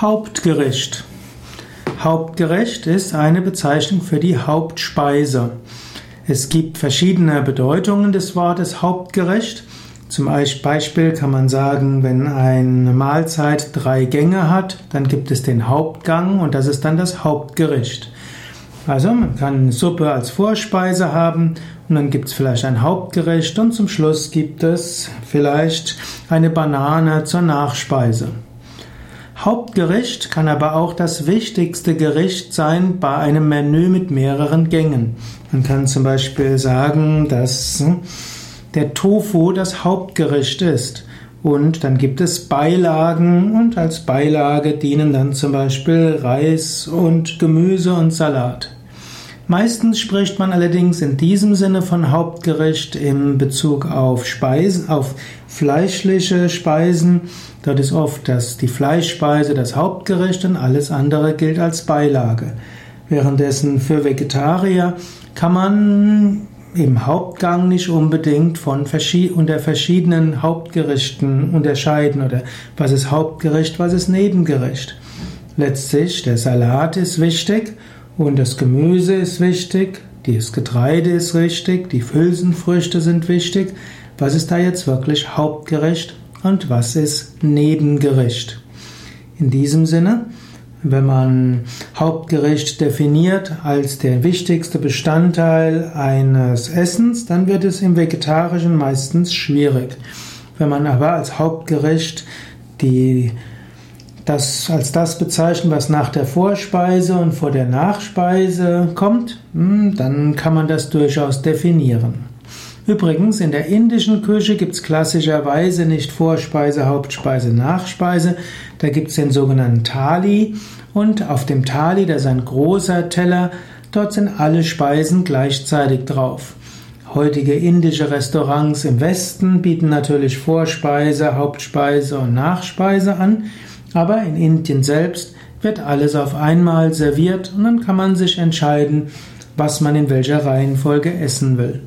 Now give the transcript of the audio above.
Hauptgericht. Hauptgericht ist eine Bezeichnung für die Hauptspeise. Es gibt verschiedene Bedeutungen des Wortes Hauptgericht. Zum Beispiel kann man sagen, wenn eine Mahlzeit drei Gänge hat, dann gibt es den Hauptgang und das ist dann das Hauptgericht. Also man kann Suppe als Vorspeise haben und dann gibt es vielleicht ein Hauptgericht und zum Schluss gibt es vielleicht eine Banane zur Nachspeise. Hauptgericht kann aber auch das wichtigste Gericht sein bei einem Menü mit mehreren Gängen. Man kann zum Beispiel sagen, dass der Tofu das Hauptgericht ist. Und dann gibt es Beilagen und als Beilage dienen dann zum Beispiel Reis und Gemüse und Salat. Meistens spricht man allerdings in diesem Sinne von Hauptgericht im Bezug auf Speisen, auf fleischliche Speisen. Dort ist oft das, die Fleischspeise das Hauptgericht und alles andere gilt als Beilage. Währenddessen für Vegetarier kann man im Hauptgang nicht unbedingt von unter verschiedenen Hauptgerichten unterscheiden oder was ist Hauptgericht, was ist Nebengericht. Letztlich der Salat ist wichtig und das Gemüse ist wichtig, das Getreide ist wichtig, die Hülsenfrüchte sind wichtig. Was ist da jetzt wirklich Hauptgericht und was ist Nebengericht? In diesem Sinne, wenn man Hauptgericht definiert als der wichtigste Bestandteil eines Essens, dann wird es im Vegetarischen meistens schwierig. Wenn man aber als Hauptgericht die das als das bezeichnen, was nach der Vorspeise und vor der Nachspeise kommt, hm, dann kann man das durchaus definieren. Übrigens, in der indischen Küche gibt es klassischerweise nicht Vorspeise, Hauptspeise, Nachspeise. Da gibt es den sogenannten Thali und auf dem Thali, das ist ein großer Teller, dort sind alle Speisen gleichzeitig drauf. Heutige indische Restaurants im Westen bieten natürlich Vorspeise, Hauptspeise und Nachspeise an. Aber in Indien selbst wird alles auf einmal serviert und dann kann man sich entscheiden, was man in welcher Reihenfolge essen will.